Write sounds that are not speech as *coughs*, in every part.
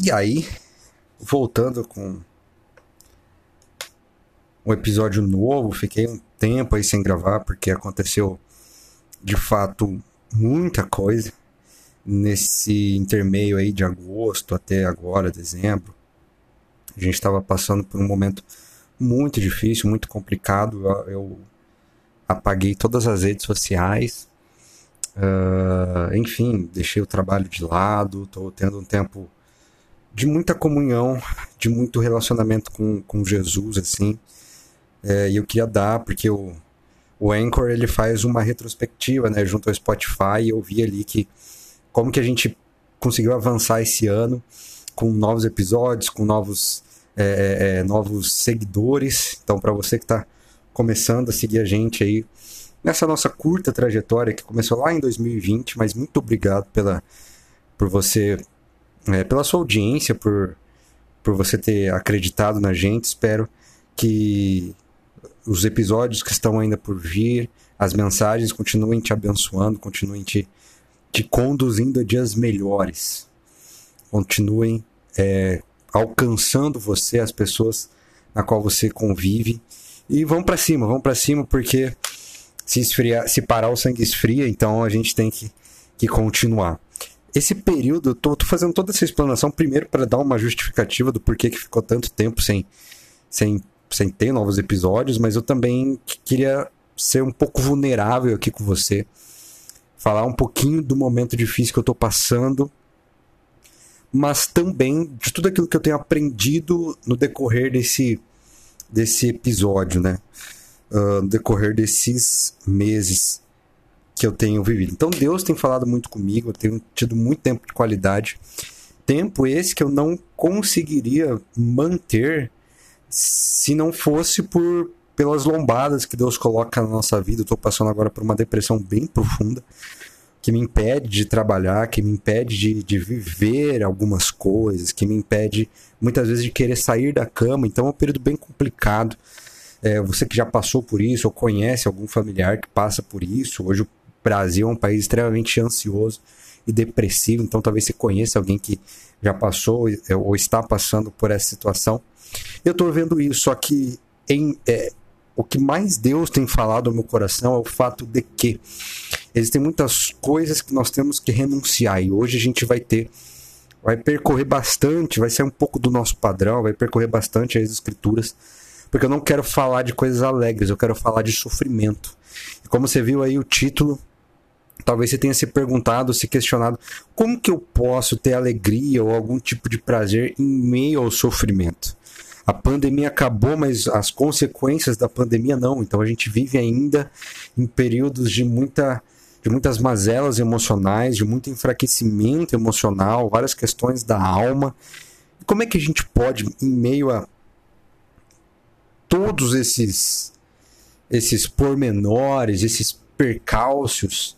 E aí, voltando com um episódio novo, fiquei um tempo aí sem gravar porque aconteceu de fato muita coisa nesse intermeio aí de agosto até agora, dezembro. A gente estava passando por um momento muito difícil, muito complicado. Eu apaguei todas as redes sociais, uh, enfim, deixei o trabalho de lado, estou tendo um tempo de muita comunhão, de muito relacionamento com, com Jesus, assim. É, e eu queria dar, porque o, o Anchor ele faz uma retrospectiva, né, junto ao Spotify, e eu vi ali que como que a gente conseguiu avançar esse ano com novos episódios, com novos, é, é, é novos seguidores. Então, para você que está começando a seguir a gente aí nessa nossa curta trajetória que começou lá em 2020, mas muito obrigado pela, por você, é, pela sua audiência, por, por você ter acreditado na gente. Espero que os episódios que estão ainda por vir, as mensagens continuem te abençoando, continuem te, te conduzindo a dias melhores. Continuem é, alcançando você, as pessoas na qual você convive. E vamos para cima, vamos para cima, porque se esfriar, se parar o sangue esfria, então a gente tem que, que continuar. Esse período, eu tô, tô fazendo toda essa explanação primeiro para dar uma justificativa do porquê que ficou tanto tempo sem, sem sem ter novos episódios, mas eu também queria ser um pouco vulnerável aqui com você. Falar um pouquinho do momento difícil que eu tô passando, mas também de tudo aquilo que eu tenho aprendido no decorrer desse, desse episódio, né? Uh, no decorrer desses meses que eu tenho vivido. Então Deus tem falado muito comigo, eu tenho tido muito tempo de qualidade. Tempo esse que eu não conseguiria manter se não fosse por pelas lombadas que Deus coloca na nossa vida. Eu estou passando agora por uma depressão bem profunda que me impede de trabalhar, que me impede de, de viver algumas coisas, que me impede muitas vezes de querer sair da cama. Então é um período bem complicado. É, você que já passou por isso ou conhece algum familiar que passa por isso. Hoje o Brasil é um país extremamente ansioso e depressivo, então talvez você conheça alguém que já passou ou está passando por essa situação. Eu estou vendo isso, só que em, é, o que mais Deus tem falado ao meu coração é o fato de que existem muitas coisas que nós temos que renunciar e hoje a gente vai ter vai percorrer bastante, vai ser um pouco do nosso padrão, vai percorrer bastante as escrituras, porque eu não quero falar de coisas alegres, eu quero falar de sofrimento. E como você viu aí o título, talvez você tenha se perguntado, se questionado, como que eu posso ter alegria ou algum tipo de prazer em meio ao sofrimento? a pandemia acabou, mas as consequências da pandemia não. Então a gente vive ainda em períodos de muita de muitas mazelas emocionais, de muito enfraquecimento emocional, várias questões da alma. Como é que a gente pode, em meio a todos esses esses pormenores, esses percalços,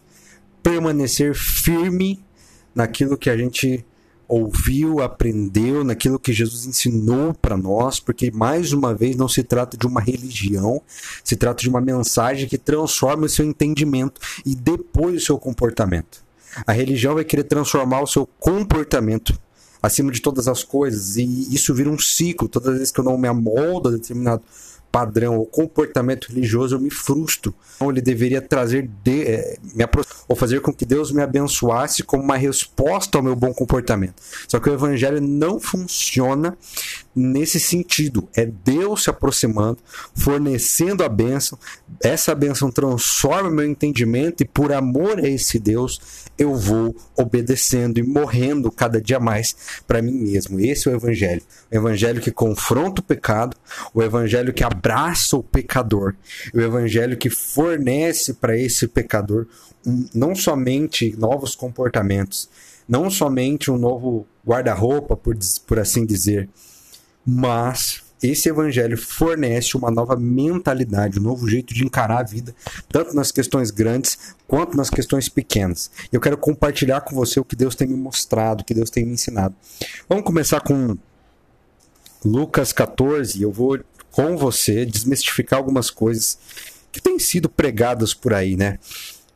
permanecer firme naquilo que a gente ouviu, aprendeu naquilo que Jesus ensinou para nós, porque mais uma vez não se trata de uma religião, se trata de uma mensagem que transforma o seu entendimento e depois o seu comportamento. A religião vai querer transformar o seu comportamento acima de todas as coisas e isso vira um ciclo. Todas as vezes que eu não me amoldo a determinado padrão ou comportamento religioso, eu me frustro. Então, ele deveria trazer de, é, me ou fazer com que Deus me abençoasse como uma resposta ao meu bom comportamento. Só que o evangelho não funciona nesse sentido. É Deus se aproximando, fornecendo a bênção. Essa bênção transforma meu entendimento e por amor a esse Deus, eu vou obedecendo e morrendo cada dia mais para mim mesmo. Esse é o evangelho. O evangelho que confronta o pecado, o evangelho que abraça o pecador, o evangelho que fornece para esse pecador um, não somente novos comportamentos, não somente um novo guarda-roupa, por, por assim dizer, mas esse evangelho fornece uma nova mentalidade, um novo jeito de encarar a vida, tanto nas questões grandes quanto nas questões pequenas. Eu quero compartilhar com você o que Deus tem me mostrado, o que Deus tem me ensinado. Vamos começar com Lucas 14. Eu vou com você desmistificar algumas coisas que têm sido pregadas por aí, né?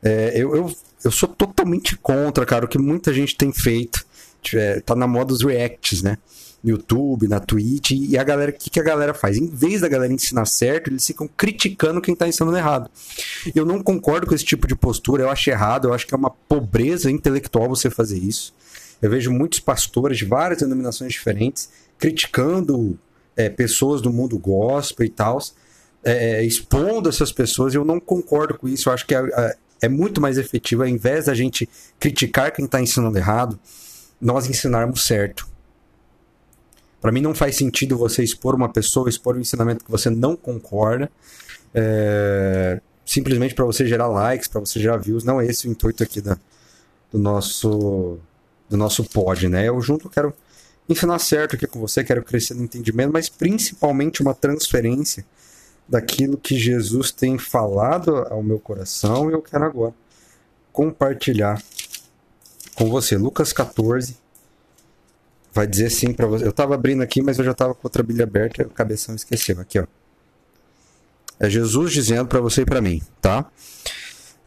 É, eu, eu, eu sou totalmente contra, cara, o que muita gente tem feito é, tá na moda os reacts, né? No YouTube, na Twitch, e a galera, o que, que a galera faz? Em vez da galera ensinar certo, eles ficam criticando quem tá ensinando errado. Eu não concordo com esse tipo de postura, eu acho errado, eu acho que é uma pobreza intelectual você fazer isso. Eu vejo muitos pastores de várias denominações diferentes criticando é, pessoas do mundo gospel e tal, é, expondo essas pessoas, eu não concordo com isso. Eu acho que é, é, é muito mais efetivo, ao invés da gente criticar quem está ensinando errado, nós ensinarmos certo. Para mim não faz sentido você expor uma pessoa, expor um ensinamento que você não concorda, é, simplesmente para você gerar likes, para você gerar views. Não é esse o intuito aqui da, do nosso do nosso pod, né? Eu junto quero ensinar certo aqui com você, quero crescer no entendimento, mas principalmente uma transferência daquilo que Jesus tem falado ao meu coração e eu quero agora compartilhar com você. Lucas 14 vai dizer assim para você. Eu estava abrindo aqui, mas eu já estava com outra Bíblia aberta e o cabeção esqueceu. Aqui, ó. É Jesus dizendo para você e para mim, tá?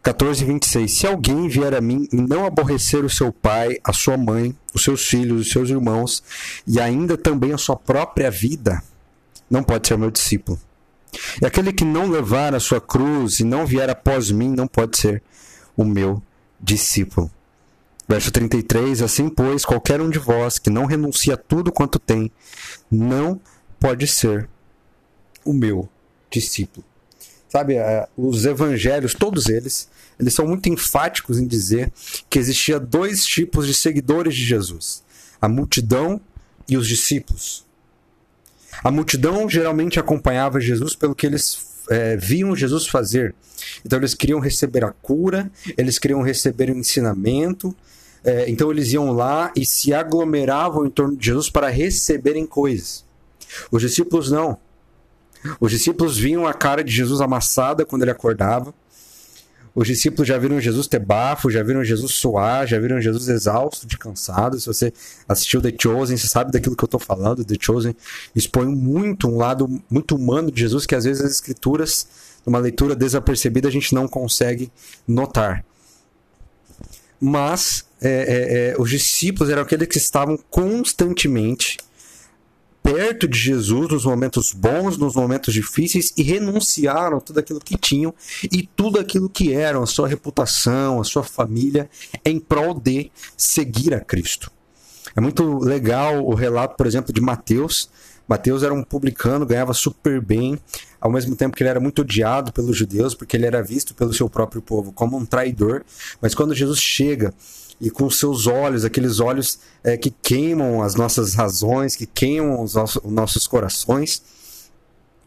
14, 26. Se alguém vier a mim e não aborrecer o seu pai, a sua mãe, os seus filhos, os seus irmãos e ainda também a sua própria vida, não pode ser meu discípulo. E aquele que não levar a sua cruz e não vier após mim, não pode ser o meu discípulo. Verso 33: Assim, pois, qualquer um de vós que não renuncia a tudo quanto tem, não pode ser o meu discípulo. Sabe, é, os evangelhos, todos eles, eles são muito enfáticos em dizer que existia dois tipos de seguidores de Jesus: a multidão e os discípulos. A multidão geralmente acompanhava Jesus pelo que eles é, viam Jesus fazer. Então eles queriam receber a cura, eles queriam receber o ensinamento. É, então eles iam lá e se aglomeravam em torno de Jesus para receberem coisas. Os discípulos não. Os discípulos viam a cara de Jesus amassada quando ele acordava. Os discípulos já viram Jesus ter bafo, já viram Jesus suar, já viram Jesus exausto, de cansado. Se você assistiu The Chosen, você sabe daquilo que eu estou falando. The Chosen expõe muito um lado muito humano de Jesus que às vezes as escrituras, numa leitura desapercebida, a gente não consegue notar. Mas é, é, é, os discípulos eram aqueles que estavam constantemente perto de Jesus nos momentos bons, nos momentos difíceis e renunciaram tudo aquilo que tinham e tudo aquilo que eram, a sua reputação, a sua família, em prol de seguir a Cristo. É muito legal o relato, por exemplo, de Mateus. Mateus era um publicano, ganhava super bem, ao mesmo tempo que ele era muito odiado pelos judeus, porque ele era visto pelo seu próprio povo como um traidor. Mas quando Jesus chega e com seus olhos, aqueles olhos é, que queimam as nossas razões, que queimam os nossos, os nossos corações.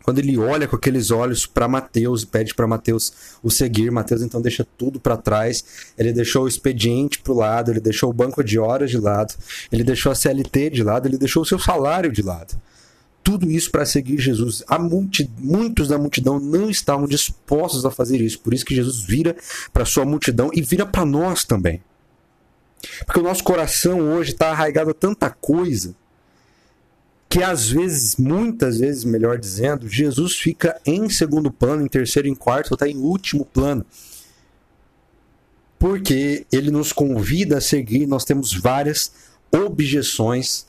Quando ele olha com aqueles olhos para Mateus e pede para Mateus o seguir, Mateus então deixa tudo para trás. Ele deixou o expediente para o lado, ele deixou o banco de horas de lado, ele deixou a CLT de lado, ele deixou o seu salário de lado. Tudo isso para seguir Jesus. Multi... Muitos da multidão não estavam dispostos a fazer isso. Por isso que Jesus vira para sua multidão e vira para nós também. Porque o nosso coração hoje está arraigado a tanta coisa que às vezes, muitas vezes, melhor dizendo, Jesus fica em segundo plano, em terceiro, em quarto, ou está em último plano. Porque ele nos convida a seguir, nós temos várias objeções,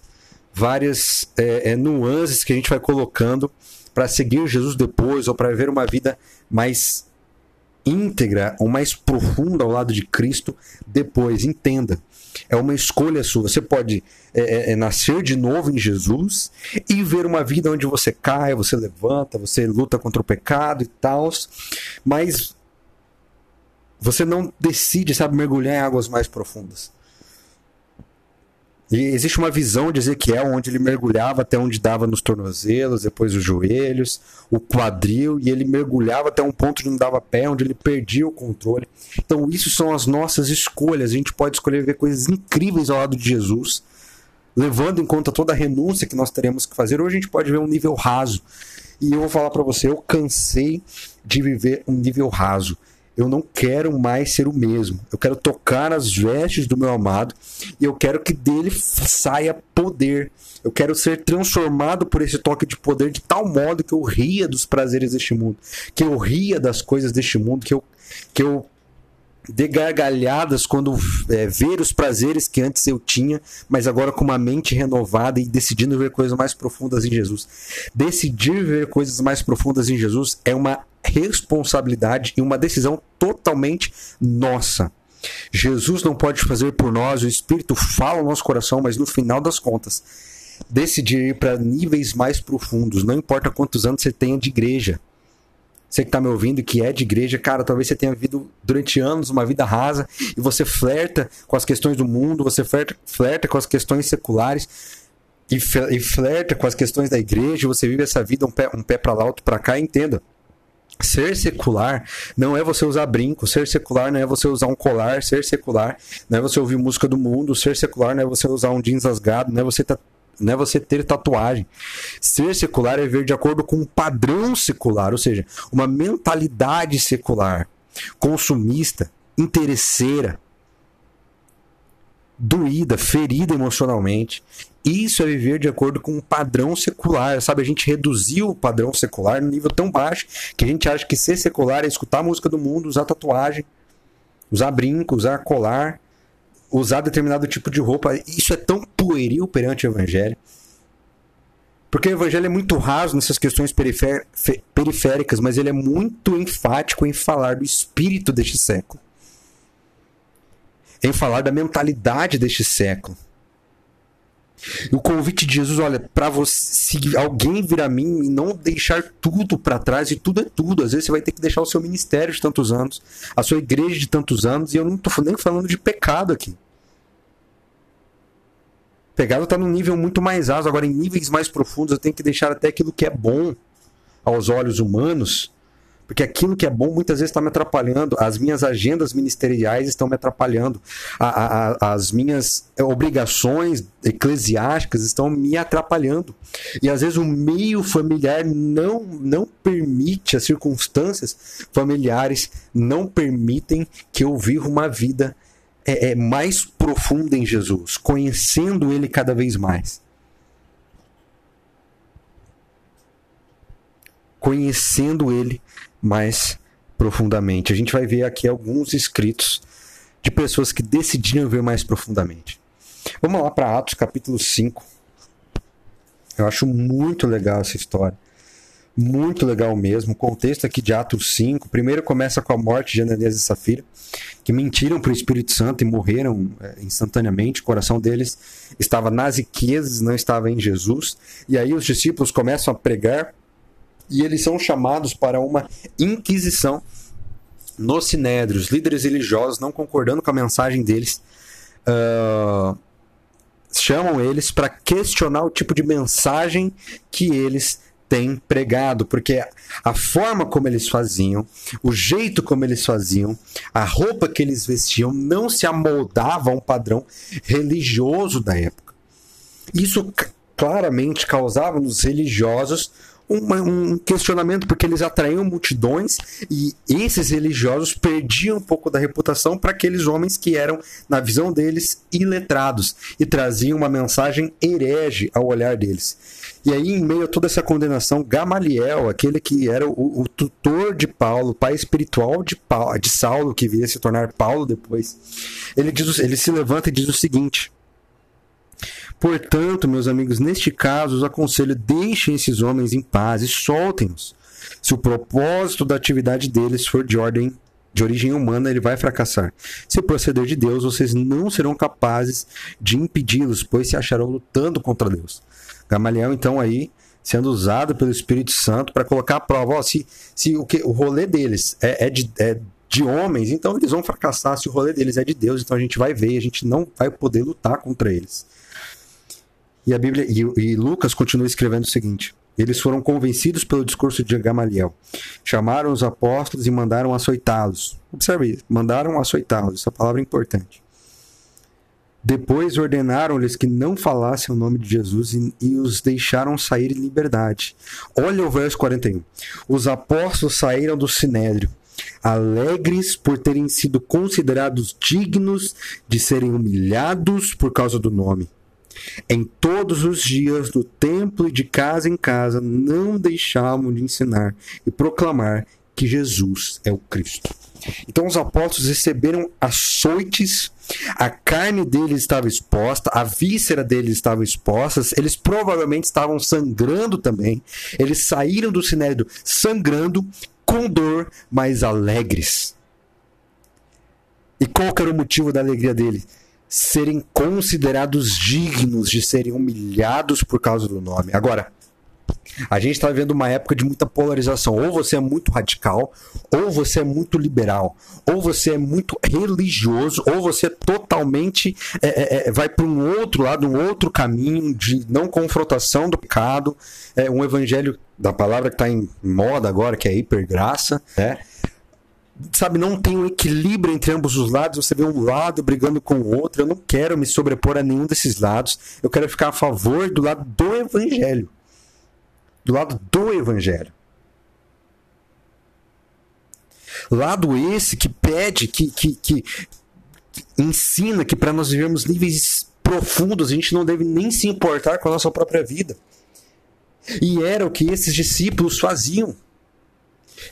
várias é, é, nuances que a gente vai colocando para seguir Jesus depois, ou para viver uma vida mais íntegra ou mais profunda ao lado de Cristo depois. Entenda. É uma escolha sua. Você pode é, é, é, nascer de novo em Jesus e ver uma vida onde você cai, você levanta, você luta contra o pecado e tal, mas você não decide, sabe, mergulhar em águas mais profundas. E existe uma visão de Ezequiel onde ele mergulhava até onde dava nos tornozelos, depois os joelhos, o quadril, e ele mergulhava até um ponto onde não dava pé, onde ele perdia o controle. Então, isso são as nossas escolhas. A gente pode escolher ver coisas incríveis ao lado de Jesus, levando em conta toda a renúncia que nós teremos que fazer, ou a gente pode ver um nível raso. E eu vou falar para você, eu cansei de viver um nível raso eu não quero mais ser o mesmo. Eu quero tocar as vestes do meu amado e eu quero que dele saia poder. Eu quero ser transformado por esse toque de poder de tal modo que eu ria dos prazeres deste mundo, que eu ria das coisas deste mundo, que eu, que eu de gargalhadas quando é, ver os prazeres que antes eu tinha, mas agora com uma mente renovada e decidindo ver coisas mais profundas em Jesus. Decidir ver coisas mais profundas em Jesus é uma responsabilidade e uma decisão totalmente nossa. Jesus não pode fazer por nós, o Espírito fala no nosso coração, mas no final das contas, decidir ir para níveis mais profundos, não importa quantos anos você tenha de igreja você que está me ouvindo que é de igreja, cara, talvez você tenha vivido durante anos uma vida rasa e você flerta com as questões do mundo, você flerta, flerta com as questões seculares e, flerta com as questões da igreja, você vive essa vida um pé, um pé para lá, outro para cá, entenda. Ser secular não é você usar brinco, ser secular não é você usar um colar, ser secular não é você ouvir música do mundo, ser secular não é você usar um jeans rasgado, não é você não é você ter tatuagem. Ser secular é ver de acordo com um padrão secular, ou seja, uma mentalidade secular, consumista, interesseira, doída, ferida emocionalmente. Isso é viver de acordo com um padrão secular, sabe? A gente reduziu o padrão secular no nível tão baixo que a gente acha que ser secular é escutar a música do mundo, usar tatuagem, usar brinco, usar colar, usar determinado tipo de roupa. Isso é tão pueril perante o evangelho. Porque o evangelho é muito raso nessas questões periféricas, mas ele é muito enfático em falar do espírito deste século. Em falar da mentalidade deste século. o convite de Jesus, olha, para você, se alguém vir a mim e não deixar tudo para trás, e tudo é tudo, às vezes você vai ter que deixar o seu ministério de tantos anos, a sua igreja de tantos anos, e eu não tô nem falando de pecado aqui pegado está num nível muito mais alto. Agora, em níveis mais profundos, eu tenho que deixar até aquilo que é bom aos olhos humanos, porque aquilo que é bom muitas vezes está me atrapalhando. As minhas agendas ministeriais estão me atrapalhando. A, a, as minhas obrigações eclesiásticas estão me atrapalhando. E às vezes o meio familiar não, não permite, as circunstâncias familiares não permitem que eu viva uma vida é, é mais profunda em Jesus, conhecendo Ele cada vez mais. Conhecendo Ele mais profundamente. A gente vai ver aqui alguns escritos de pessoas que decidiram ver mais profundamente. Vamos lá para Atos capítulo 5. Eu acho muito legal essa história. Muito legal mesmo. O contexto aqui de Atos 5. Primeiro começa com a morte de Ananias e Safira que mentiram para o Espírito Santo e morreram é, instantaneamente. O coração deles estava nas riquezas, não estava em Jesus. E aí os discípulos começam a pregar e eles são chamados para uma inquisição no Sinédrio. Os líderes religiosos, não concordando com a mensagem deles, uh, chamam eles para questionar o tipo de mensagem que eles tem pregado, porque a forma como eles faziam, o jeito como eles faziam, a roupa que eles vestiam não se amoldava a um padrão religioso da época. Isso claramente causava nos religiosos uma, um questionamento, porque eles atraíam multidões e esses religiosos perdiam um pouco da reputação para aqueles homens que eram, na visão deles, iletrados e traziam uma mensagem herege ao olhar deles. E aí, em meio a toda essa condenação, Gamaliel, aquele que era o, o tutor de Paulo, pai espiritual de, Paulo, de Saulo, que viria se tornar Paulo depois, ele, diz, ele se levanta e diz o seguinte: Portanto, meus amigos, neste caso, os aconselho: deixem esses homens em paz e soltem-os. Se o propósito da atividade deles for de ordem de origem humana, ele vai fracassar. Se proceder de Deus, vocês não serão capazes de impedi-los, pois se acharão lutando contra Deus. Gamaliel, então, aí sendo usado pelo Espírito Santo para colocar a prova. Se, se o, que, o rolê deles é, é, de, é de homens, então eles vão fracassar. Se o rolê deles é de Deus, então a gente vai ver, a gente não vai poder lutar contra eles. E a Bíblia e, e Lucas continua escrevendo o seguinte: eles foram convencidos pelo discurso de Gamaliel. Chamaram os apóstolos e mandaram açoitá-los. Observe isso, mandaram açoitá-los. Essa palavra é importante. Depois ordenaram-lhes que não falassem o nome de Jesus e, e, os deixaram sair em liberdade. Olha o verso 41. Os apóstolos saíram do sinédrio, alegres por terem sido considerados dignos de serem humilhados por causa do nome. Em todos os dias, do templo e de casa em casa, não deixavam de ensinar e proclamar que Jesus é o Cristo. Então os apóstolos receberam açoites, a carne deles estava exposta, a víscera deles estava exposta, eles provavelmente estavam sangrando também. Eles saíram do sinédrio sangrando, com dor, mas alegres. E qual era o motivo da alegria deles? Serem considerados dignos de serem humilhados por causa do nome. Agora, a gente está vivendo uma época de muita polarização. Ou você é muito radical, ou você é muito liberal, ou você é muito religioso, ou você totalmente é, é, é vai para um outro lado, um outro caminho de não confrontação do pecado. É um evangelho da palavra que está em moda agora, que é hipergraça, né? Sabe, não tem um equilíbrio entre ambos os lados, você vê um lado brigando com o outro. Eu não quero me sobrepor a nenhum desses lados. Eu quero ficar a favor do lado do evangelho do lado do Evangelho. Lado esse que pede, que, que, que ensina que para nós vivermos níveis profundos, a gente não deve nem se importar com a nossa própria vida. E era o que esses discípulos faziam.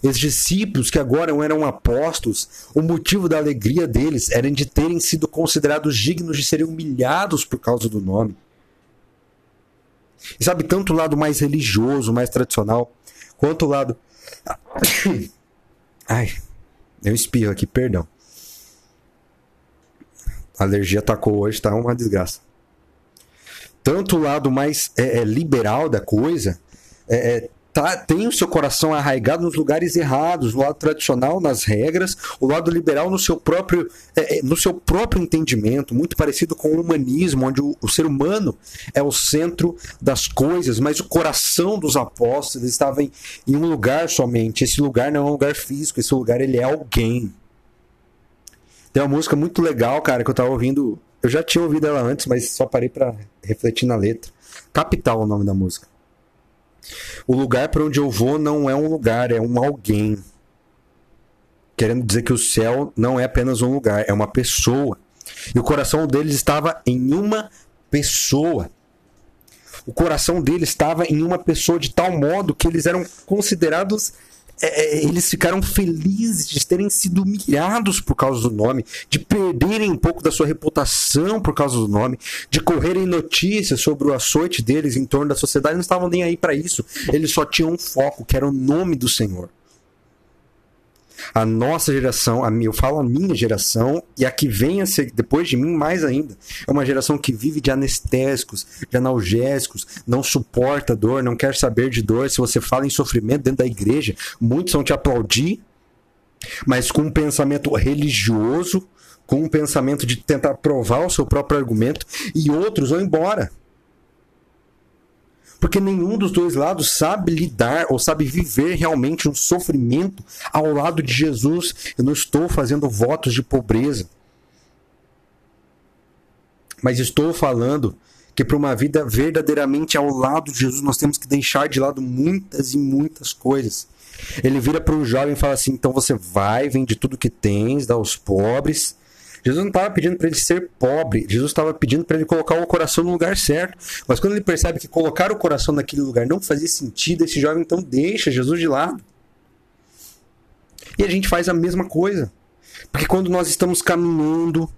Esses discípulos que agora eram apóstolos, o motivo da alegria deles era de terem sido considerados dignos de serem humilhados por causa do nome. E sabe, tanto o lado mais religioso, mais tradicional, quanto o lado. *coughs* Ai, eu espirro aqui, perdão. A alergia atacou hoje, tá uma desgraça. Tanto o lado mais é, é, liberal da coisa, é, é tá, tem o seu coração arraigado nos lugares errados, o lado tradicional nas regras, o lado liberal no seu próprio, é, é, no seu próprio entendimento, muito parecido com o humanismo, onde o, o, ser humano é o centro das coisas, mas o coração dos apóstolos estava em, em um lugar somente. Esse lugar não é um lugar físico, esse lugar ele é alguém. Tem uma música muito legal, cara, que eu tava ouvindo. Eu já tinha ouvido ela antes, mas só parei para refletir na letra. Capital é o nome da música. O lugar para onde eu vou não é um lugar, é um alguém. Querendo dizer que o céu não é apenas um lugar, é uma pessoa. E o coração deles estava em uma pessoa. O coração deles estava em uma pessoa de tal modo que eles eram considerados é, é, eles ficaram felizes de terem sido humilhados por causa do nome, de perderem um pouco da sua reputação por causa do nome, de correrem notícias sobre o açoite deles em torno da sociedade, não estavam nem aí para isso. Eles só tinham um foco, que era o nome do Senhor. A nossa geração, a eu falo a minha geração, e a que vem a ser depois de mim mais ainda, é uma geração que vive de anestésicos, de analgésicos, não suporta dor, não quer saber de dor. Se você fala em sofrimento dentro da igreja, muitos vão te aplaudir, mas com um pensamento religioso, com um pensamento de tentar provar o seu próprio argumento, e outros vão embora. Porque nenhum dos dois lados sabe lidar ou sabe viver realmente um sofrimento ao lado de Jesus. Eu não estou fazendo votos de pobreza. Mas estou falando que para uma vida verdadeiramente ao lado de Jesus, nós temos que deixar de lado muitas e muitas coisas. Ele vira para um jovem e fala assim: então você vai, vende tudo que tens, dá aos pobres Jesus não estava pedindo para ele ser pobre, Jesus estava pedindo para ele colocar o coração no lugar certo. Mas quando ele percebe que colocar o coração naquele lugar não fazia sentido, esse jovem então deixa Jesus de lado. E a gente faz a mesma coisa. Porque quando nós estamos caminhando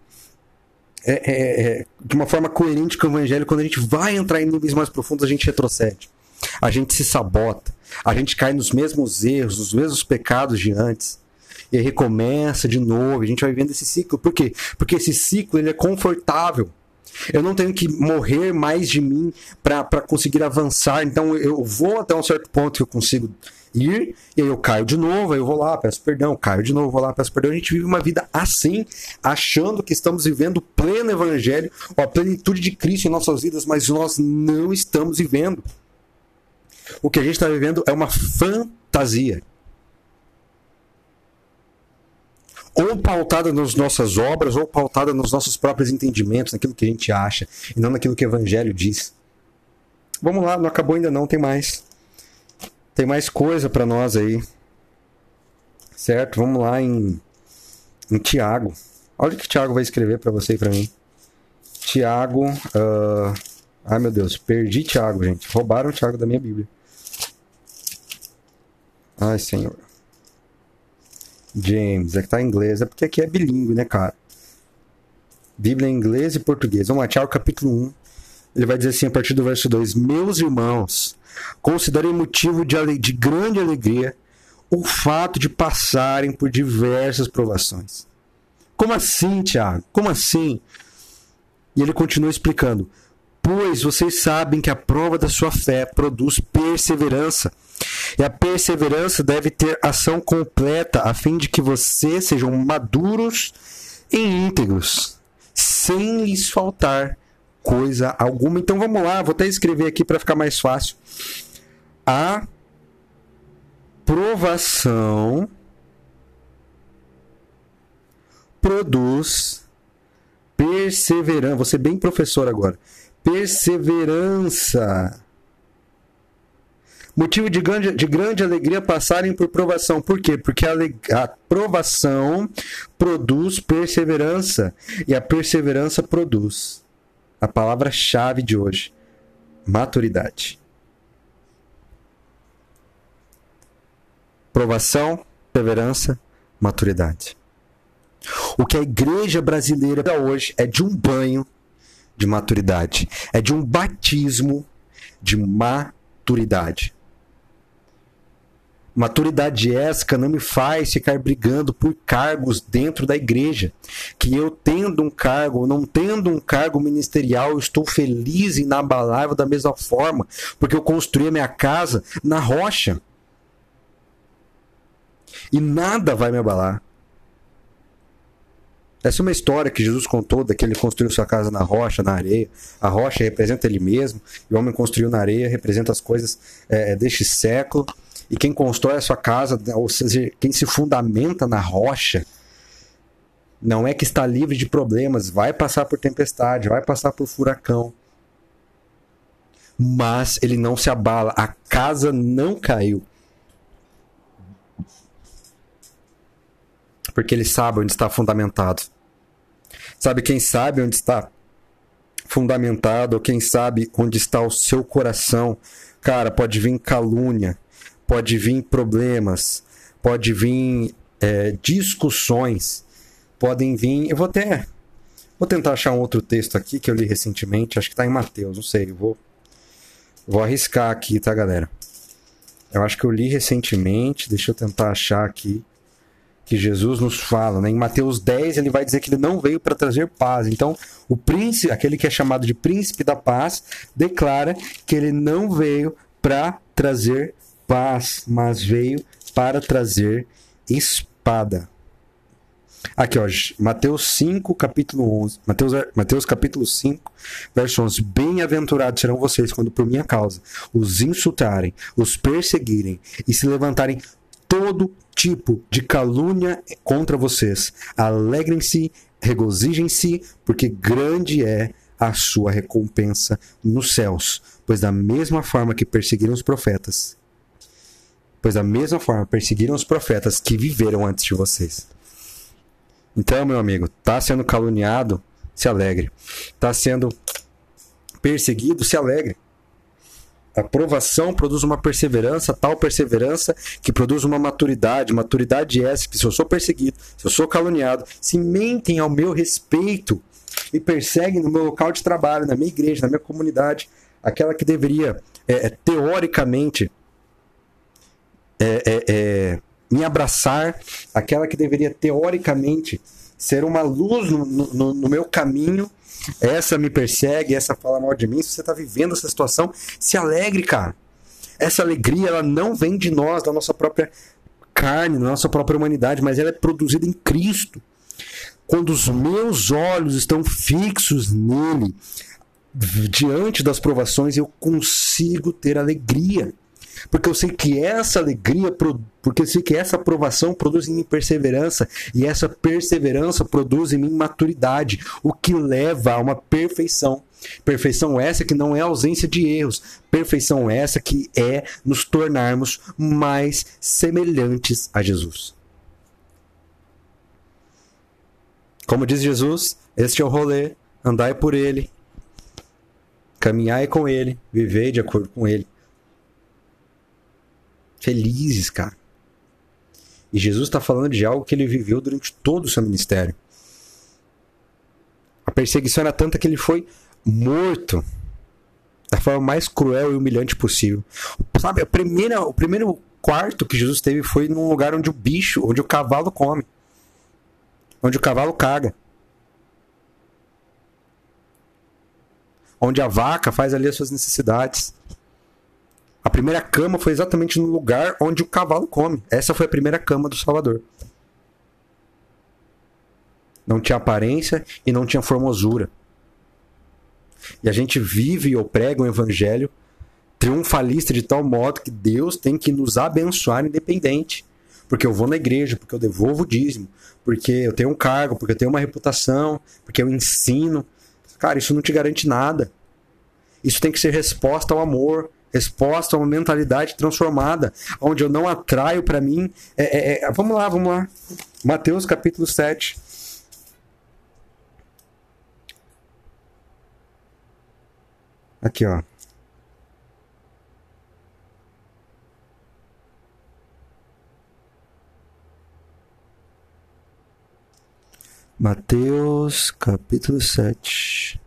é, é, é, de uma forma coerente com o evangelho, quando a gente vai entrar em níveis mais profundos, a gente retrocede. A gente se sabota. A gente cai nos mesmos erros, nos mesmos pecados de antes e recomeça de novo. A gente vai vendo esse ciclo. Por quê? Porque esse ciclo ele é confortável. Eu não tenho que morrer mais de mim para conseguir avançar. Então eu vou até um certo ponto que eu consigo ir, e aí eu caio de novo, aí eu vou lá, peço perdão, caio de novo, vou lá, peço perdão. A gente vive uma vida assim, achando que estamos vivendo o pleno evangelho, a plenitude de Cristo em nossas vidas, mas nós não estamos vivendo. O que a gente está vivendo é uma fantasia. Ou pautada nas nossas obras, ou pautada nos nossos próprios entendimentos, naquilo que a gente acha, e não naquilo que o Evangelho diz. Vamos lá, não acabou ainda não, tem mais. Tem mais coisa para nós aí. Certo? Vamos lá em, em Tiago. Olha o que Tiago vai escrever para você e para mim. Tiago. Uh... Ai meu Deus, perdi Tiago, gente. Roubaram o Tiago da minha Bíblia. Ai, Senhor. James, é que tá em inglês, é porque aqui é bilíngue, né, cara? Bíblia em inglês e português. Vamos lá, Tiago capítulo 1. Ele vai dizer assim a partir do verso 2: Meus irmãos, considerem motivo de, de grande alegria o fato de passarem por diversas provações. Como assim, Tiago? Como assim? E ele continua explicando: Pois vocês sabem que a prova da sua fé produz perseverança. E a perseverança deve ter ação completa, a fim de que vocês sejam maduros e íntegros, sem lhes faltar coisa alguma. Então vamos lá, vou até escrever aqui para ficar mais fácil. A provação produz perseverança. Ser bem professor agora. Perseverança. Motivo de grande, de grande alegria passarem por provação. Por quê? Porque a, a provação produz perseverança. E a perseverança produz a palavra-chave de hoje: maturidade. Provação, perseverança, maturidade. O que a igreja brasileira hoje é de um banho de maturidade, é de um batismo de maturidade. Maturidade essa não me faz ficar brigando por cargos dentro da igreja. Que eu tendo um cargo ou não tendo um cargo ministerial, estou feliz e inabalável da mesma forma, porque eu construí a minha casa na rocha. E nada vai me abalar. Essa é uma história que Jesus contou, da que ele construiu sua casa na rocha, na areia. A rocha representa ele mesmo, e o homem construiu na areia, representa as coisas é, deste século. E quem constrói a sua casa, ou seja, quem se fundamenta na rocha, não é que está livre de problemas, vai passar por tempestade, vai passar por furacão. Mas ele não se abala, a casa não caiu. Porque ele sabe onde está fundamentado. Sabe quem sabe onde está fundamentado, ou quem sabe onde está o seu coração. Cara, pode vir calúnia, pode vir problemas, pode vir é, discussões, podem vir. Eu vou até. Vou tentar achar um outro texto aqui que eu li recentemente, acho que está em Mateus, não sei, vou, vou arriscar aqui, tá, galera? Eu acho que eu li recentemente, deixa eu tentar achar aqui que Jesus nos fala. Né? Em Mateus 10, ele vai dizer que ele não veio para trazer paz. Então, o príncipe, aquele que é chamado de príncipe da paz, declara que ele não veio para trazer paz, mas veio para trazer espada. Aqui, ó, Mateus 5, capítulo 11. Mateus, Mateus capítulo 5, verso 11. Bem-aventurados serão vocês quando por minha causa os insultarem, os perseguirem e se levantarem todo tipo de calúnia contra vocês. Alegrem-se, regozijem-se, porque grande é a sua recompensa nos céus. Pois da mesma forma que perseguiram os profetas, pois da mesma forma perseguiram os profetas que viveram antes de vocês. Então, meu amigo, tá sendo caluniado, se alegre. Tá sendo perseguido, se alegre. A provação produz uma perseverança, tal perseverança que produz uma maturidade. Maturidade é essa que se eu sou perseguido, se eu sou caluniado, se mentem ao meu respeito e perseguem no meu local de trabalho, na minha igreja, na minha comunidade, aquela que deveria, é, é teoricamente, é, é, é, me abraçar, aquela que deveria, teoricamente, ser uma luz no, no, no meu caminho, essa me persegue, essa fala mal de mim. Se você está vivendo essa situação, se alegre, cara. Essa alegria, ela não vem de nós, da nossa própria carne, da nossa própria humanidade, mas ela é produzida em Cristo. Quando os meus olhos estão fixos nele, diante das provações, eu consigo ter alegria. Porque eu sei que essa alegria, porque eu sei que essa aprovação produz em mim perseverança, e essa perseverança produz em mim maturidade, o que leva a uma perfeição. Perfeição essa que não é ausência de erros, perfeição essa que é nos tornarmos mais semelhantes a Jesus. Como diz Jesus, este é o rolê, andai por ele, caminhai com ele, vivei de acordo com ele felizes, cara. E Jesus está falando de algo que ele viveu durante todo o seu ministério. A perseguição era tanta que ele foi morto da forma mais cruel e humilhante possível. Sabe, a primeira, o primeiro quarto que Jesus teve foi num lugar onde o bicho, onde o cavalo come. Onde o cavalo caga. Onde a vaca faz ali as suas necessidades. Primeira cama foi exatamente no lugar onde o cavalo come. Essa foi a primeira cama do Salvador. Não tinha aparência e não tinha formosura. E a gente vive ou prega um evangelho triunfalista de tal modo que Deus tem que nos abençoar independente. Porque eu vou na igreja, porque eu devolvo o dízimo, porque eu tenho um cargo, porque eu tenho uma reputação, porque eu ensino. Cara, isso não te garante nada. Isso tem que ser resposta ao amor, resposta a uma mentalidade transformada, onde eu não atraio para mim. É, é, é, vamos lá, vamos lá. Mateus capítulo 7. Aqui, ó. Mateus capítulo 7.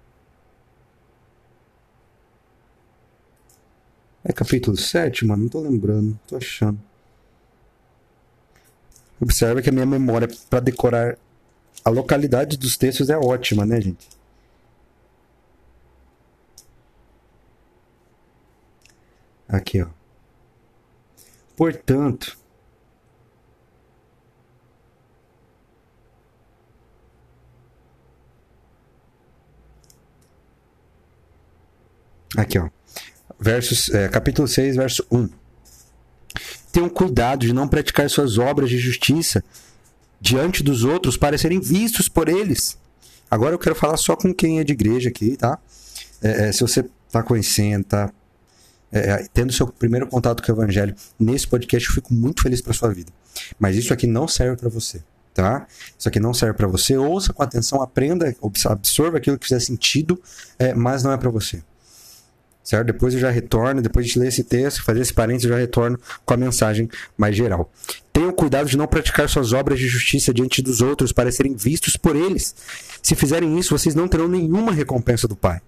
Capítulo 7, mano? Não tô lembrando, tô achando. Observe que a minha memória para decorar a localidade dos textos é ótima, né, gente? Aqui, ó. Portanto, Aqui, ó versos, é, capítulo 6, verso 1. Tenham cuidado de não praticar suas obras de justiça diante dos outros para serem vistos por eles. Agora eu quero falar só com quem é de igreja aqui, tá? É, é, se você está conhecendo, tá é, é, tendo seu primeiro contato com o evangelho nesse podcast, eu fico muito feliz para sua vida. Mas isso aqui não serve para você, tá? Isso aqui não serve para você. Ouça com atenção, aprenda, absorva aquilo que fizer sentido, é, mas não é para você certo? Depois eu já retorno, depois de ler esse texto, fazer esse parênteses, eu já retorno com a mensagem mais geral. Tenham cuidado de não praticar suas obras de justiça diante dos outros para serem vistos por eles. Se fizerem isso, vocês não terão nenhuma recompensa do Pai.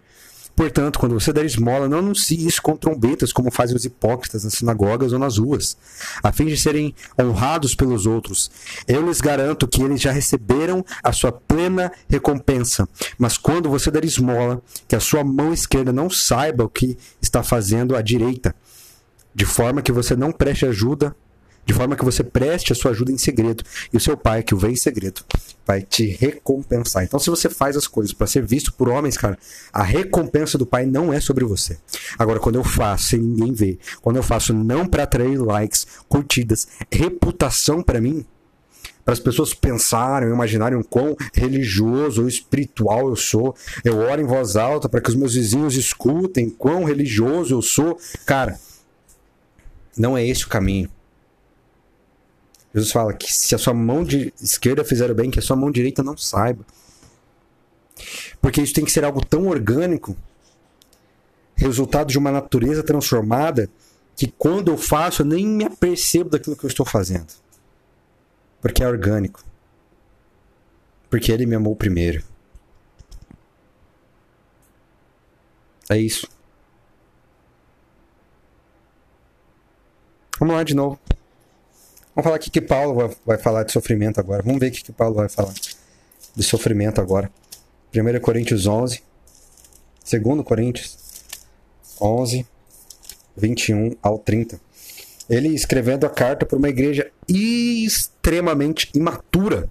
Portanto, quando você der esmola, não anuncie isso com trombetas, como fazem os hipócritas nas sinagogas ou nas ruas, a fim de serem honrados pelos outros. Eu lhes garanto que eles já receberam a sua plena recompensa. Mas quando você der esmola, que a sua mão esquerda não saiba o que está fazendo a direita, de forma que você não preste ajuda de forma que você preste a sua ajuda em segredo. E o seu pai, que o vê em segredo, vai te recompensar. Então, se você faz as coisas para ser visto por homens, cara, a recompensa do pai não é sobre você. Agora, quando eu faço sem ninguém ver, quando eu faço não para atrair likes, curtidas, reputação para mim, para as pessoas pensarem, imaginarem quão religioso ou espiritual eu sou. Eu oro em voz alta para que os meus vizinhos escutem quão religioso eu sou. Cara, não é esse o caminho. Jesus fala que se a sua mão de esquerda fizer o bem, que a sua mão direita não saiba. Porque isso tem que ser algo tão orgânico, resultado de uma natureza transformada, que quando eu faço eu nem me apercebo daquilo que eu estou fazendo. Porque é orgânico. Porque ele me amou primeiro. É isso. Vamos lá de novo. Vamos falar aqui que Paulo vai, vai falar de sofrimento agora. Vamos ver o que, que Paulo vai falar de sofrimento agora. 1 Coríntios 11, 2 Coríntios 11, 21 ao 30. Ele escrevendo a carta para uma igreja extremamente imatura.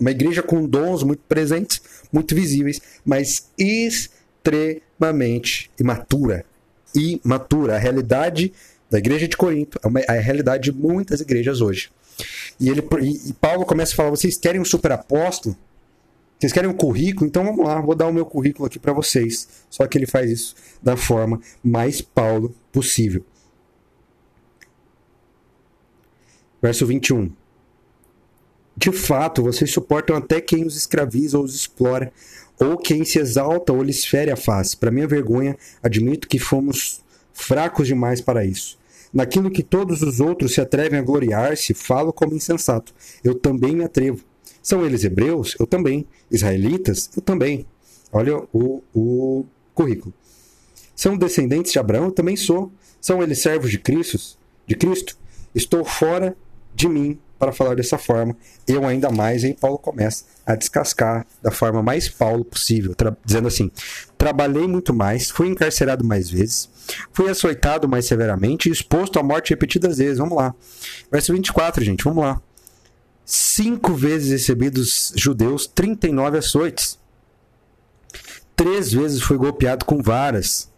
Uma igreja com dons muito presentes, muito visíveis, mas extremamente imatura. Imatura. A realidade da igreja de Corinto, é, uma, é a realidade de muitas igrejas hoje. E, ele, e Paulo começa a falar: vocês querem um super apóstolo? Vocês querem um currículo? Então vamos lá, vou dar o meu currículo aqui para vocês. Só que ele faz isso da forma mais Paulo possível. Verso 21. De fato, vocês suportam até quem os escraviza ou os explora, ou quem se exalta ou lhes fere a face. Para minha vergonha, admito que fomos fracos demais para isso. Naquilo que todos os outros se atrevem a gloriar-se, falo como insensato. Eu também me atrevo. São eles hebreus? Eu também. Israelitas? Eu também. Olha o, o currículo. São descendentes de Abraão? Eu também sou. São eles servos de Cristo? De Cristo? Estou fora de mim para falar dessa forma. Eu ainda mais, aí Paulo começa a descascar da forma mais Paulo possível, dizendo assim: trabalhei muito mais, fui encarcerado mais vezes, fui açoitado mais severamente e exposto à morte repetidas vezes. Vamos lá. Verso 24, gente, vamos lá. Cinco vezes recebidos judeus, 39 açoites. Três vezes fui golpeado com varas.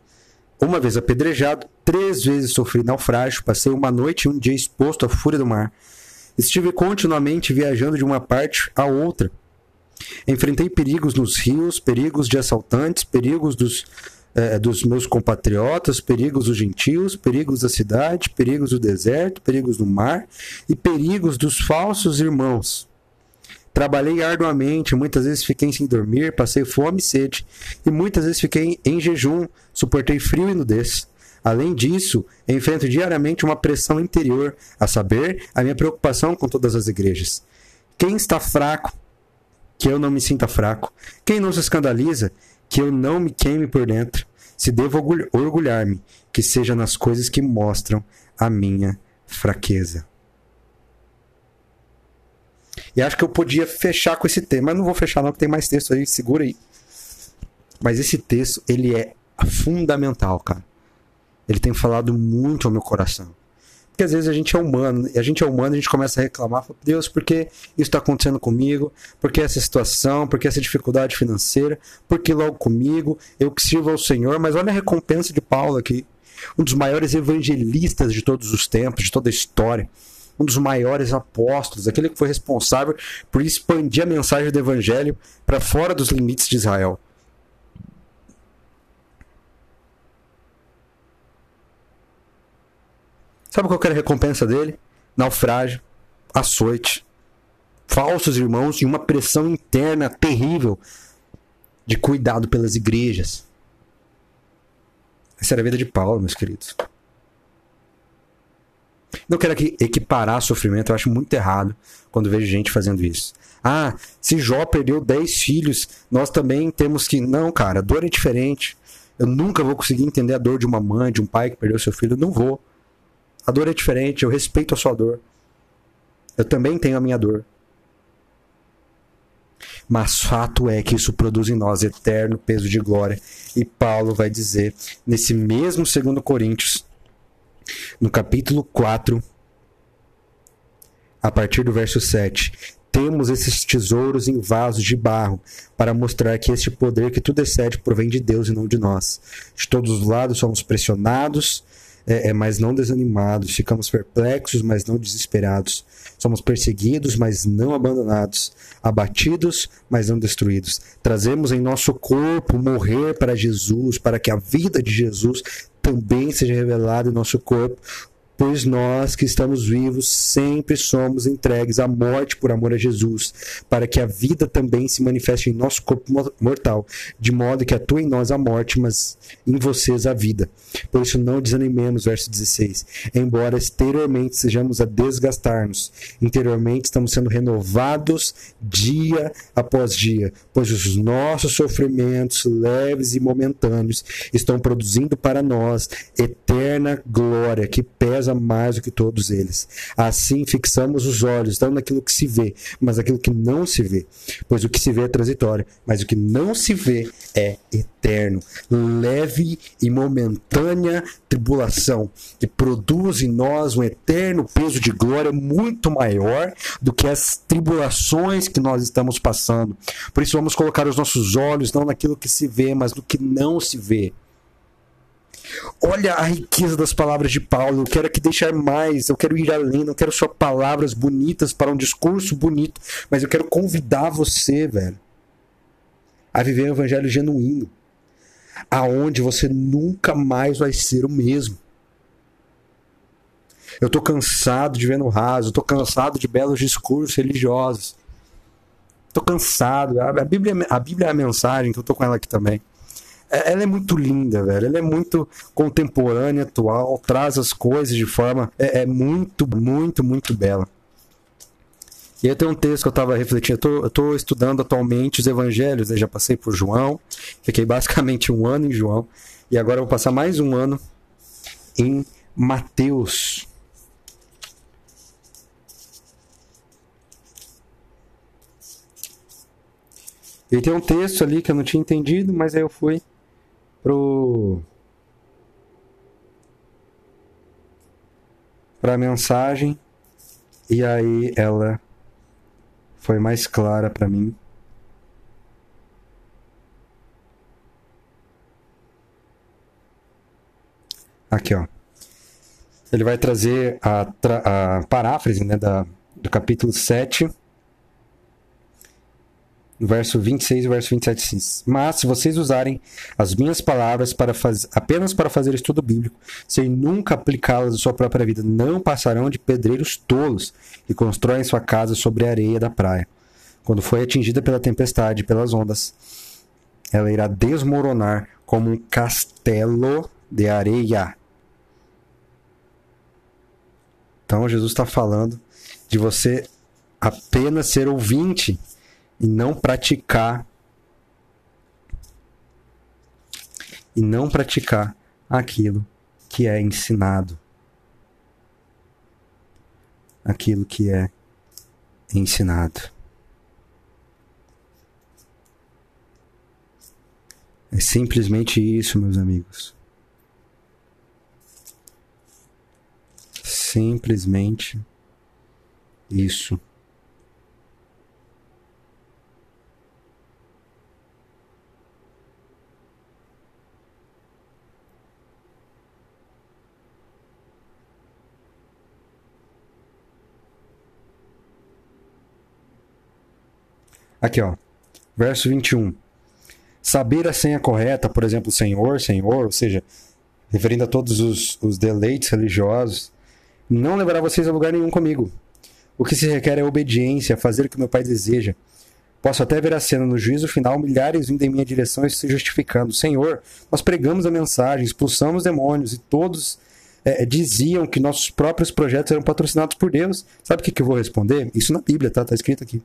Uma vez apedrejado, três vezes sofri naufrágio, passei uma noite e um dia exposto à fúria do mar. Estive continuamente viajando de uma parte a outra. Enfrentei perigos nos rios, perigos de assaltantes, perigos dos, eh, dos meus compatriotas, perigos dos gentios, perigos da cidade, perigos do deserto, perigos do mar e perigos dos falsos irmãos. Trabalhei arduamente, muitas vezes fiquei sem dormir, passei fome e sede, e muitas vezes fiquei em jejum, suportei frio e nudez. Além disso, enfrento diariamente uma pressão interior, a saber, a minha preocupação com todas as igrejas. Quem está fraco, que eu não me sinta fraco. Quem não se escandaliza, que eu não me queime por dentro. Se devo orgulhar-me, que seja nas coisas que mostram a minha fraqueza. E acho que eu podia fechar com esse tema, mas não vou fechar não, porque tem mais texto aí, segura aí. Mas esse texto, ele é fundamental, cara ele tem falado muito ao meu coração. Porque às vezes a gente é humano, e a gente é humano, a gente começa a reclamar, Deus, por que isso está acontecendo comigo? Por que essa situação? Por que essa dificuldade financeira? Por que logo comigo? Eu que sirvo ao Senhor, mas olha a recompensa de Paulo aqui. Um dos maiores evangelistas de todos os tempos, de toda a história. Um dos maiores apóstolos, aquele que foi responsável por expandir a mensagem do evangelho para fora dos limites de Israel. Sabe qual era a recompensa dele? Naufrágio, açoite, falsos irmãos e uma pressão interna terrível de cuidado pelas igrejas. Essa era a vida de Paulo, meus queridos. Não quero aqui equiparar sofrimento, eu acho muito errado quando vejo gente fazendo isso. Ah, se Jó perdeu 10 filhos, nós também temos que. Não, cara, a dor é diferente. Eu nunca vou conseguir entender a dor de uma mãe, de um pai que perdeu seu filho. Eu não vou. A dor é diferente, eu respeito a sua dor. Eu também tenho a minha dor. Mas fato é que isso produz em nós eterno peso de glória. E Paulo vai dizer, nesse mesmo 2 Coríntios, no capítulo 4, a partir do verso 7, temos esses tesouros em vasos de barro, para mostrar que este poder que tudo excede provém de Deus e não de nós. De todos os lados somos pressionados, é, é, mas não desanimados, ficamos perplexos, mas não desesperados. Somos perseguidos, mas não abandonados, abatidos, mas não destruídos. Trazemos em nosso corpo morrer para Jesus, para que a vida de Jesus também seja revelada em nosso corpo, pois nós que estamos vivos sempre somos entregues à morte por amor a Jesus, para que a vida também se manifeste em nosso corpo mortal, de modo que atua em nós a morte, mas em vocês a vida. Por isso não desanimemos, verso 16. Embora exteriormente sejamos a desgastar-nos, interiormente estamos sendo renovados dia após dia, pois os nossos sofrimentos leves e momentâneos estão produzindo para nós eterna glória que pesa mais do que todos eles. Assim fixamos os olhos, não naquilo que se vê, mas naquilo que não se vê. Pois o que se vê é transitório, mas o que não se vê é eterno. Leve e momentânea tribulação, que produz em nós um eterno peso de glória muito maior do que as tribulações que nós estamos passando. Por isso vamos colocar os nossos olhos não naquilo que se vê, mas no que não se vê. Olha a riqueza das palavras de Paulo. Eu quero aqui deixar mais. Eu quero ir além. Não quero só palavras bonitas para um discurso bonito. Mas eu quero convidar você, velho, a viver um evangelho genuíno. Aonde você nunca mais vai ser o mesmo. Eu tô cansado de ver no raso. Eu tô cansado de belos discursos religiosos. Tô cansado. A Bíblia, a Bíblia é a mensagem, que eu tô com ela aqui também ela é muito linda, velho. Ela é muito contemporânea, atual, traz as coisas de forma. É, é muito, muito, muito bela. E aí tem um texto que eu estava refletindo. Eu estou estudando atualmente os evangelhos, né? já passei por João, fiquei basicamente um ano em João, e agora vou passar mais um ano em Mateus. E tem um texto ali que eu não tinha entendido, mas aí eu fui pro para mensagem e aí ela foi mais clara para mim. Aqui, ó. Ele vai trazer a, a paráfrase né, da, do capítulo 7, verso 26 e verso 27 diz: Mas se vocês usarem as minhas palavras para faz... apenas para fazer estudo bíblico, sem nunca aplicá-las à sua própria vida, não passarão de pedreiros tolos que constroem sua casa sobre a areia da praia. Quando foi atingida pela tempestade, pelas ondas, ela irá desmoronar como um castelo de areia. Então Jesus está falando de você apenas ser ouvinte e não praticar e não praticar aquilo que é ensinado. Aquilo que é ensinado. É simplesmente isso, meus amigos. Simplesmente isso. Aqui, ó. Verso 21. Saber a senha correta, por exemplo, Senhor, Senhor, ou seja, referindo a todos os, os deleites religiosos, não levará vocês a lugar nenhum comigo. O que se requer é obediência, fazer o que meu pai deseja. Posso até ver a cena no juízo final, milhares vindo em minha direção e se justificando. Senhor, nós pregamos a mensagem, expulsamos demônios e todos é, diziam que nossos próprios projetos eram patrocinados por Deus. Sabe o que, que eu vou responder? Isso na Bíblia, tá? Tá escrito aqui.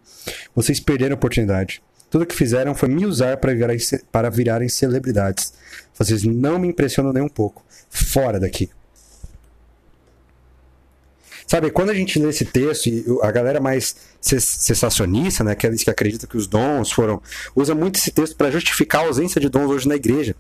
Vocês perderam a oportunidade. Tudo que fizeram foi me usar para virarem, para virarem celebridades. Vocês não me impressionam nem um pouco. Fora daqui. Sabe, quando a gente lê esse texto, e a galera mais sensacionista, né, aqueles que acreditam que os dons foram, usa muito esse texto para justificar a ausência de dons hoje na igreja.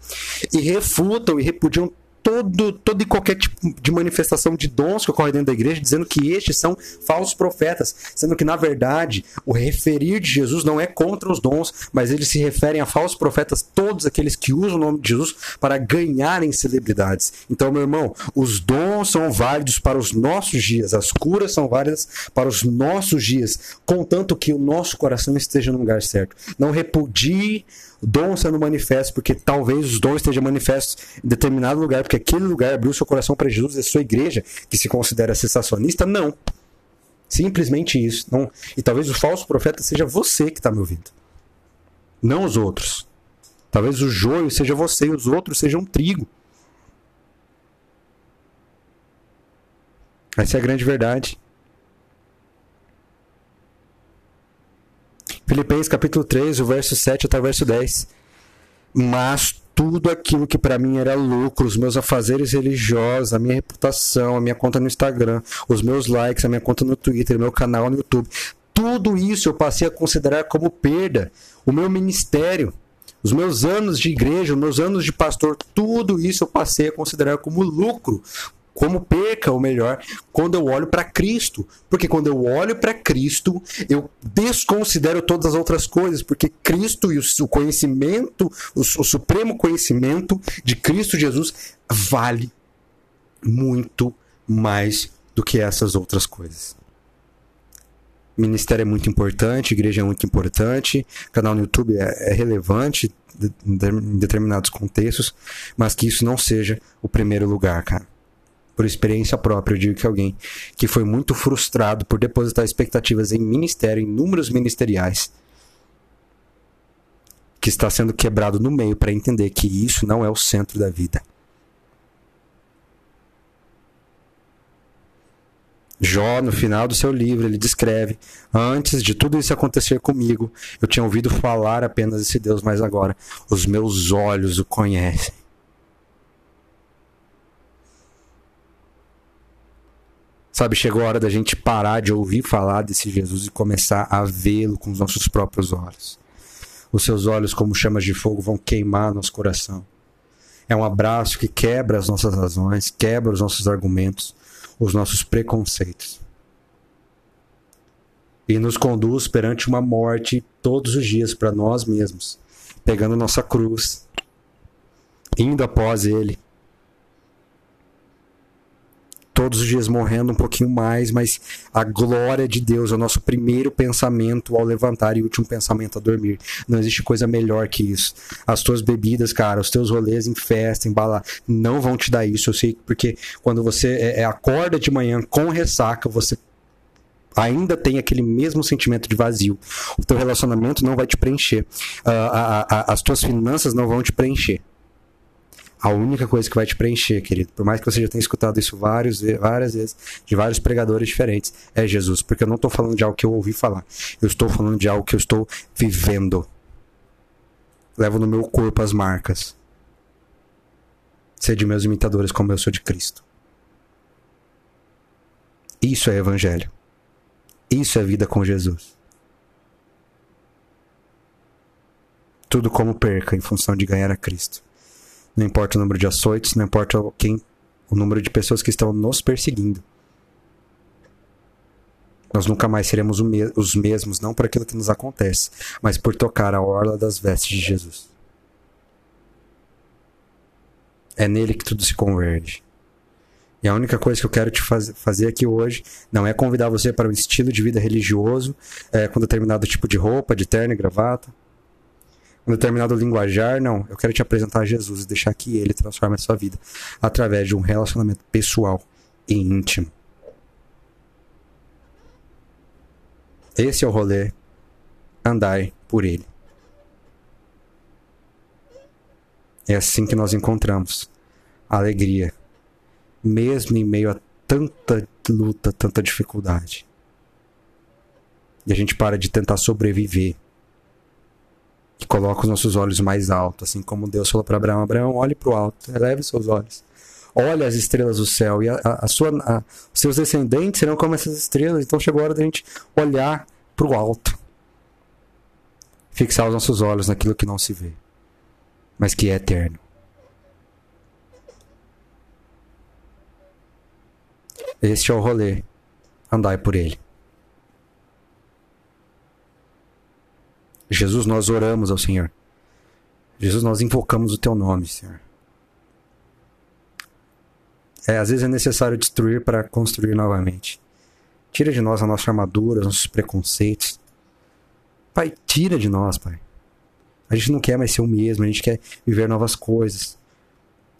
E refutam e repudiam todo, todo e qualquer tipo de manifestação de dons que ocorre dentro da igreja, dizendo que estes são falsos profetas, sendo que, na verdade, o referir de Jesus não é contra os dons, mas eles se referem a falsos profetas, todos aqueles que usam o nome de Jesus para ganharem celebridades. Então, meu irmão, os dons são válidos para os nossos dias, as curas são válidas para os nossos dias, contanto que o nosso coração esteja no lugar certo. Não repudie dom sendo manifesto, porque talvez os dons estejam manifestos em determinado lugar, porque aquele lugar abriu seu coração para Jesus e a sua igreja, que se considera sensacionista, não. Simplesmente isso. Não. E talvez o falso profeta seja você que está me ouvindo, não os outros. Talvez o joio seja você e os outros sejam trigo. Essa é a grande verdade. Filipenses capítulo 3, o verso 7 até o verso 10. Mas tudo aquilo que para mim era lucro, os meus afazeres religiosos, a minha reputação, a minha conta no Instagram, os meus likes, a minha conta no Twitter, meu canal no YouTube, tudo isso eu passei a considerar como perda. O meu ministério, os meus anos de igreja, os meus anos de pastor, tudo isso eu passei a considerar como lucro, como perca, ou melhor, quando eu olho para Cristo. Porque quando eu olho para Cristo, eu desconsidero todas as outras coisas, porque Cristo e o conhecimento, o, o supremo conhecimento de Cristo Jesus vale muito mais do que essas outras coisas. Ministério é muito importante, igreja é muito importante, canal no YouTube é, é relevante em determinados contextos, mas que isso não seja o primeiro lugar, cara por experiência própria, eu digo que alguém que foi muito frustrado por depositar expectativas em ministério, em números ministeriais, que está sendo quebrado no meio para entender que isso não é o centro da vida. Jó, no final do seu livro, ele descreve: Antes de tudo isso acontecer comigo, eu tinha ouvido falar apenas desse Deus, mas agora os meus olhos o conhecem. Sabe, chegou a hora da gente parar de ouvir falar desse Jesus e começar a vê-lo com os nossos próprios olhos. Os seus olhos, como chamas de fogo, vão queimar nosso coração. É um abraço que quebra as nossas razões, quebra os nossos argumentos, os nossos preconceitos. E nos conduz perante uma morte todos os dias para nós mesmos, pegando nossa cruz, indo após Ele todos os dias morrendo um pouquinho mais, mas a glória de Deus é o nosso primeiro pensamento ao levantar e último pensamento a dormir. Não existe coisa melhor que isso. As tuas bebidas, cara, os teus rolês em festa, em bala, não vão te dar isso. Eu sei porque quando você é, é, acorda de manhã com ressaca, você ainda tem aquele mesmo sentimento de vazio. O teu relacionamento não vai te preencher. Uh, a, a, as tuas finanças não vão te preencher a única coisa que vai te preencher, querido, por mais que você já tenha escutado isso vários, várias vezes, de vários pregadores diferentes, é Jesus. Porque eu não estou falando de algo que eu ouvi falar. Eu estou falando de algo que eu estou vivendo. Levo no meu corpo as marcas. Ser de meus imitadores como eu sou de Cristo. Isso é evangelho. Isso é vida com Jesus. Tudo como perca em função de ganhar a Cristo. Não importa o número de açoites, não importa quem, o número de pessoas que estão nos perseguindo. Nós nunca mais seremos os mesmos, não por aquilo que nos acontece, mas por tocar a orla das vestes de Jesus. É nele que tudo se converge. E a única coisa que eu quero te faz fazer aqui hoje não é convidar você para um estilo de vida religioso, é, com determinado tipo de roupa, de terno e gravata um determinado linguajar, não. Eu quero te apresentar Jesus e deixar que ele transforme a sua vida através de um relacionamento pessoal e íntimo. Esse é o rolê. Andai por ele. É assim que nós encontramos a alegria, mesmo em meio a tanta luta, tanta dificuldade. E a gente para de tentar sobreviver que coloca os nossos olhos mais alto, assim como Deus falou para Abraão: Abraão, olhe para o alto, eleve seus olhos. Olhe as estrelas do céu e a, a, sua, a, seus descendentes serão como essas estrelas. Então chegou a hora da gente olhar para o alto, fixar os nossos olhos naquilo que não se vê, mas que é eterno. Este é o rolê. Andai por ele. Jesus, nós oramos ao Senhor. Jesus, nós invocamos o teu nome, Senhor. É, às vezes é necessário destruir para construir novamente. Tira de nós a nossa armadura, os nossos preconceitos. Pai, tira de nós, Pai. A gente não quer mais ser o mesmo, a gente quer viver novas coisas.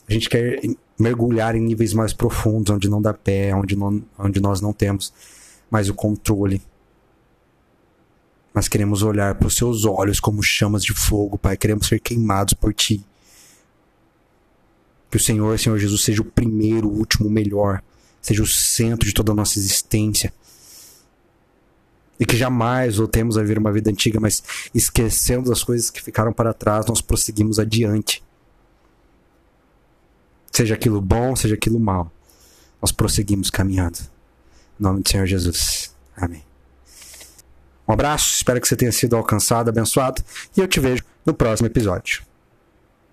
A gente quer mergulhar em níveis mais profundos, onde não dá pé, onde, não, onde nós não temos mais o controle mas queremos olhar para os seus olhos como chamas de fogo, Pai. Queremos ser queimados por Ti. Que o Senhor, Senhor Jesus, seja o primeiro, o último, o melhor. Seja o centro de toda a nossa existência. E que jamais voltemos a viver uma vida antiga, mas esquecendo as coisas que ficaram para trás, nós prosseguimos adiante. Seja aquilo bom, seja aquilo mal. Nós prosseguimos caminhando. Em nome do Senhor Jesus. Amém. Um abraço, espero que você tenha sido alcançado, abençoado, e eu te vejo no próximo episódio.